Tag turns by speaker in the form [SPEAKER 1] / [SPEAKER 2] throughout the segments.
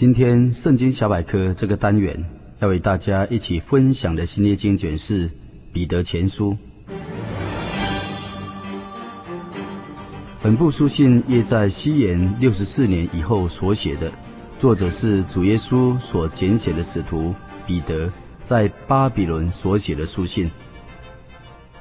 [SPEAKER 1] 今天圣经小百科这个单元要为大家一起分享的新约经卷是彼得前书。本部书信约在西元六十四年以后所写的，作者是主耶稣所拣选的使徒彼得，在巴比伦所写的书信。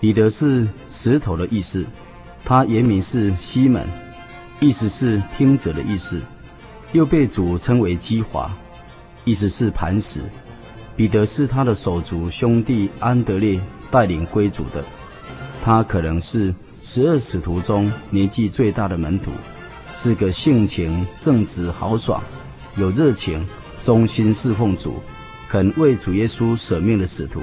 [SPEAKER 1] 彼得是石头的意思，他原名是西门，意思是听者的意思。又被主称为基华，意思是磐石。彼得是他的手足兄弟安德烈带领归主的，他可能是十二使徒中年纪最大的门徒，是个性情正直豪爽、有热情、忠心侍奉主、肯为主耶稣舍命的使徒。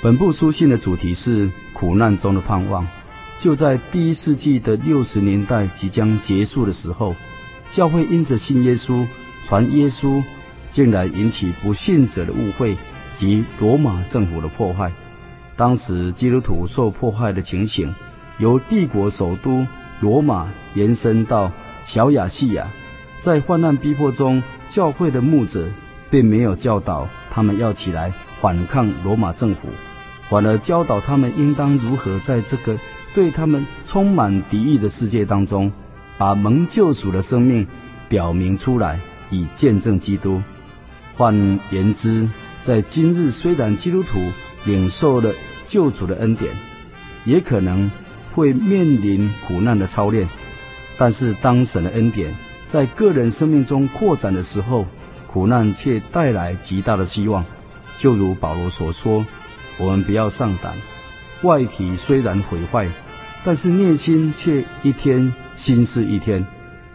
[SPEAKER 1] 本部书信的主题是苦难中的盼望。就在第一世纪的六十年代即将结束的时候。教会因着信耶稣、传耶稣，竟然引起不信者的误会及罗马政府的破坏。当时基督徒受迫害的情形，由帝国首都罗马延伸到小亚细亚。在患难逼迫中，教会的牧者并没有教导他们要起来反抗罗马政府，反而教导他们应当如何在这个对他们充满敌意的世界当中。把蒙救赎的生命表明出来，以见证基督。换言之，在今日，虽然基督徒领受了救主的恩典，也可能会面临苦难的操练。但是，当神的恩典在个人生命中扩展的时候，苦难却带来极大的希望。就如保罗所说：“我们不要上胆，外体虽然毁坏。”但是内心却一天新似一天，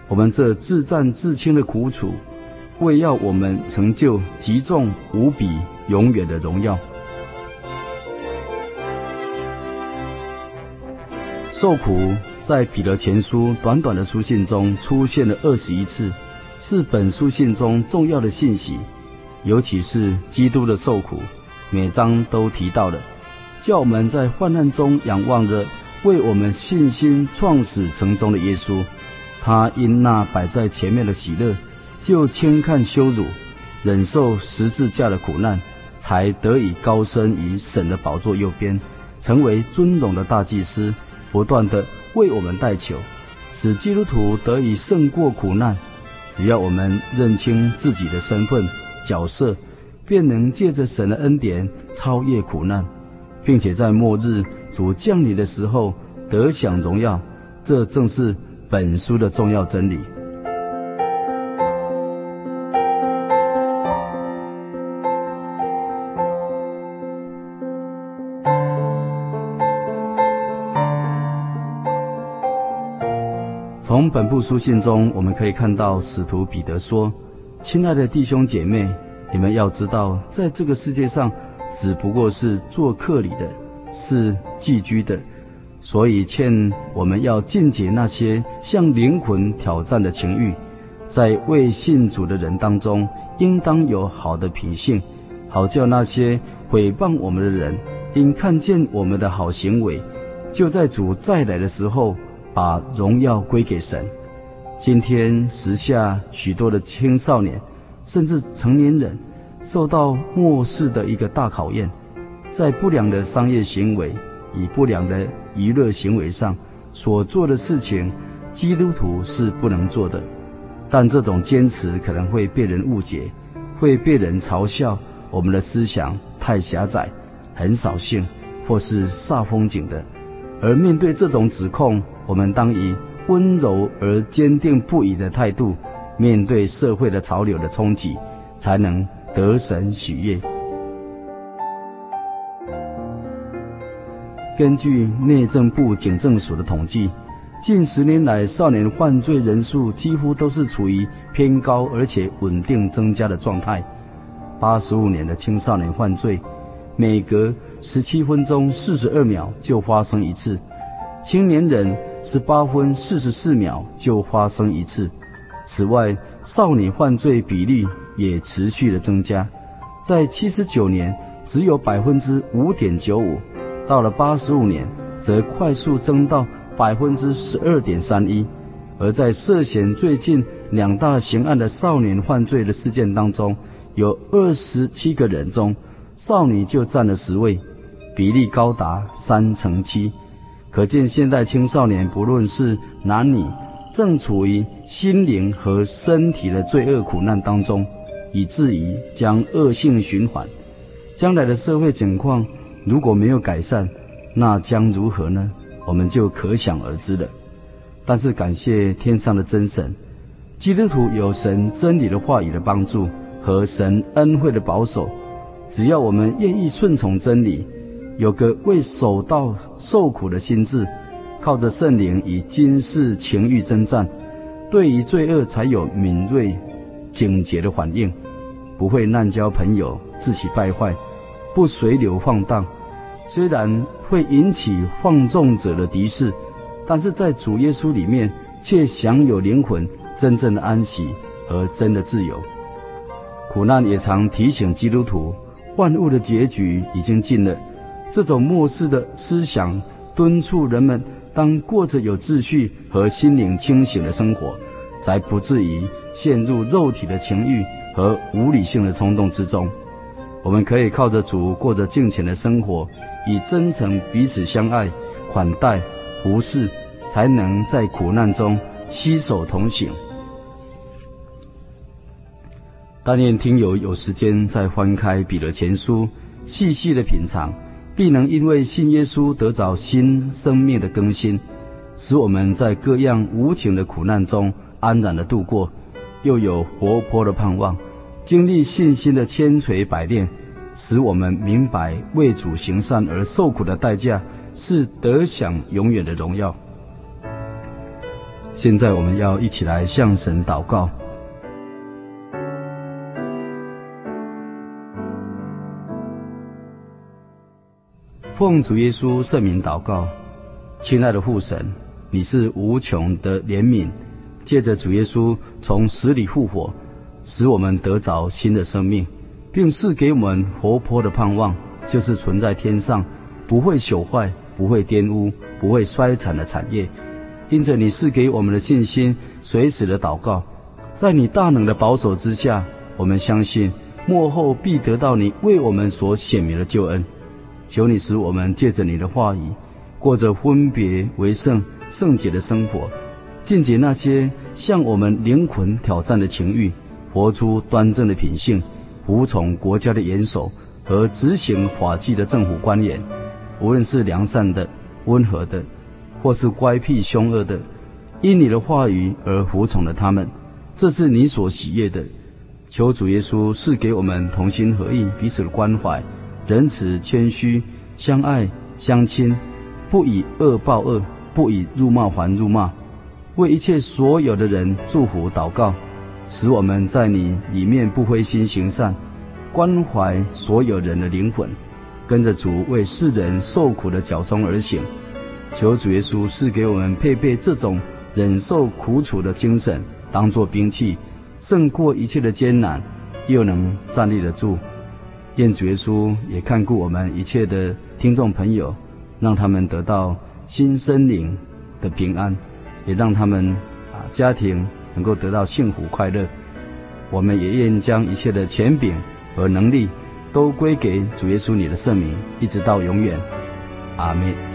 [SPEAKER 1] 我们这自战自轻的苦楚，为要我们成就极重无比永远的荣耀。受苦在彼得前书短短的书信中出现了二十一次，是本书信中重要的信息，尤其是基督的受苦，每章都提到了，叫我们在患难中仰望着。为我们信心创始成终的耶稣，他因那摆在前面的喜乐，就轻看羞辱，忍受十字架的苦难，才得以高升于神的宝座右边，成为尊荣的大祭司，不断的为我们代求，使基督徒得以胜过苦难。只要我们认清自己的身份角色，便能借着神的恩典超越苦难。并且在末日主降临的时候得享荣耀，这正是本书的重要真理。从本部书信中，我们可以看到使徒彼得说：“亲爱的弟兄姐妹，你们要知道，在这个世界上。”只不过是做客里的，是寄居的，所以劝我们要禁止那些向灵魂挑战的情欲，在未信主的人当中，应当有好的品性，好叫那些毁谤我们的人，因看见我们的好行为，就在主再来的时候，把荣耀归给神。今天时下许多的青少年，甚至成年人。受到末世的一个大考验，在不良的商业行为与不良的娱乐行为上所做的事情，基督徒是不能做的。但这种坚持可能会被人误解，会被人嘲笑我们的思想太狭窄、很扫兴或是煞风景的。而面对这种指控，我们当以温柔而坚定不移的态度，面对社会的潮流的冲击，才能。得神喜悦。根据内政部警政署的统计，近十年来少年犯罪人数几乎都是处于偏高而且稳定增加的状态。八十五年的青少年犯罪，每隔十七分钟四十二秒就发生一次；青年人十八分四十四秒就发生一次。此外，少女犯罪比例也持续的增加，在七十九年只有百分之五点九五，到了八十五年则快速增到百分之十二点三一。而在涉嫌最近两大刑案的少年犯罪的事件当中，有二十七个人中，少女就占了十位，比例高达三成七。可见现代青少年不论是男女，正处于心灵和身体的罪恶苦难当中，以至于将恶性循环。将来的社会情况如果没有改善，那将如何呢？我们就可想而知了。但是感谢天上的真神，基督徒有神真理的话语的帮助和神恩惠的保守，只要我们愿意顺从真理，有个为守道受苦的心志。靠着圣灵与今世情欲征战，对于罪恶才有敏锐、警觉的反应，不会滥交朋友、自取败坏，不随流放荡。虽然会引起放纵者的敌视，但是在主耶稣里面却享有灵魂真正的安息和真的自由。苦难也常提醒基督徒，万物的结局已经近了。这种末世的思想敦促人们。当过着有秩序和心灵清醒的生活，才不至于陷入肉体的情欲和无理性的冲动之中。我们可以靠着主过着敬虔的生活，以真诚彼此相爱、款待、服侍，才能在苦难中携手同行。但愿听友有时间再翻开彼得前书，细细的品尝。必能因为信耶稣得着新生命的更新，使我们在各样无情的苦难中安然的度过，又有活泼的盼望，经历信心的千锤百炼，使我们明白为主行善而受苦的代价是得享永远的荣耀。现在我们要一起来向神祷告。奉主耶稣圣名祷告，亲爱的父神，你是无穷的怜悯，借着主耶稣从死里复活，使我们得着新的生命，并赐给我们活泼的盼望，就是存在天上，不会朽坏、不会玷污、不会衰残的产业。因着你赐给我们的信心，随时的祷告，在你大能的保守之下，我们相信末后必得到你为我们所显明的救恩。求你使我们借着你的话语，过着分别为圣、圣洁的生活，禁止那些向我们灵魂挑战的情欲，活出端正的品性，服从国家的严守和执行法纪的政府官员，无论是良善的、温和的，或是乖僻凶恶的，因你的话语而服从了他们，这是你所喜悦的。求主耶稣赐给我们同心合意、彼此的关怀。仁慈、谦虚、相爱、相亲，不以恶报恶，不以辱骂还辱骂，为一切所有的人祝福祷告，使我们在你里面不灰心行善，关怀所有人的灵魂，跟着主为世人受苦的脚踪而行。求主耶稣赐给我们配备这种忍受苦楚的精神，当作兵器，胜过一切的艰难，又能站立得住。愿主耶稣也看顾我们一切的听众朋友，让他们得到新生灵的平安，也让他们啊家庭能够得到幸福快乐。我们也愿将一切的权柄和能力都归给主耶稣你的圣名，一直到永远。阿门。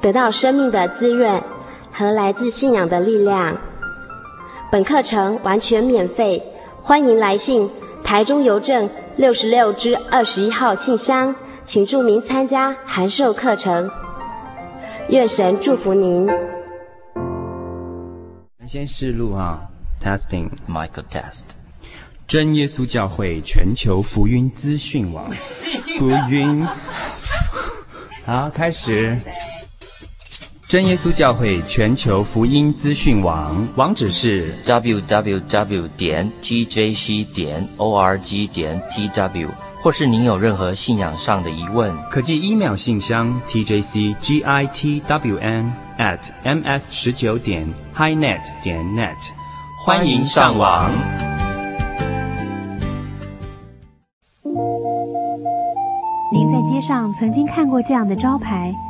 [SPEAKER 2] 得到生命的滋润和来自信仰的力量。本课程完全免费，欢迎来信台中邮政六十六支二十一号信箱，请注明参加函授课程。愿神祝福您。
[SPEAKER 3] 先试录啊，testing
[SPEAKER 4] Michael test。
[SPEAKER 3] 真耶稣教会全球福音资讯网，福音。好，开始。真耶稣教会全球福音资讯网网址是
[SPEAKER 4] www 点 tjc 点 org 点 tw，或是您有任何信仰上的疑问，
[SPEAKER 3] 可寄 email 信箱 tjcgitwn at ms 十九点 highnet 点 net，
[SPEAKER 4] 欢迎上网。
[SPEAKER 5] 您在街上曾经看过这样的招牌“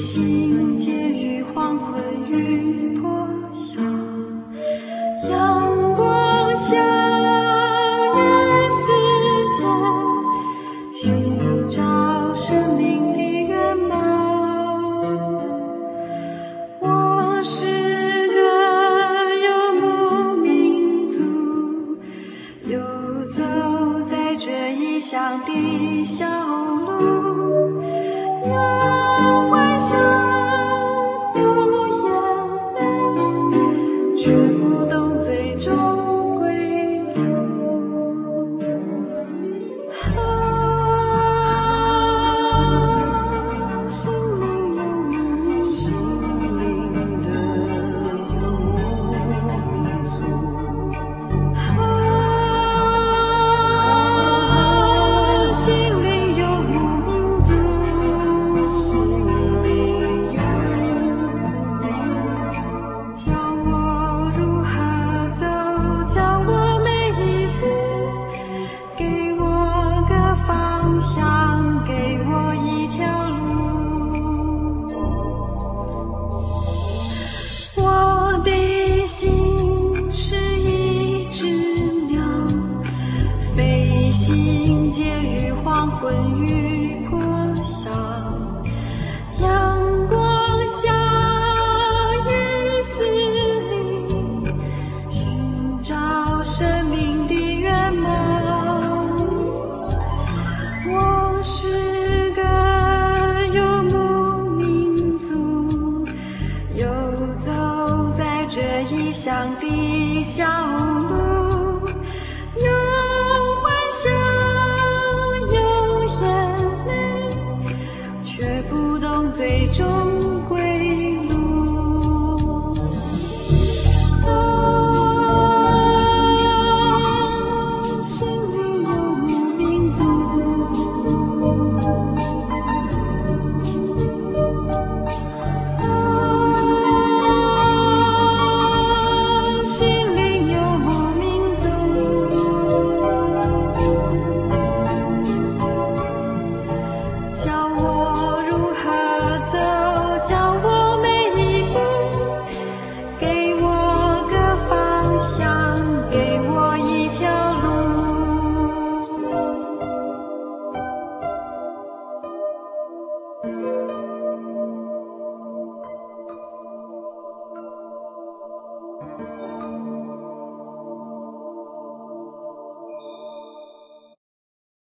[SPEAKER 6] 心结缘。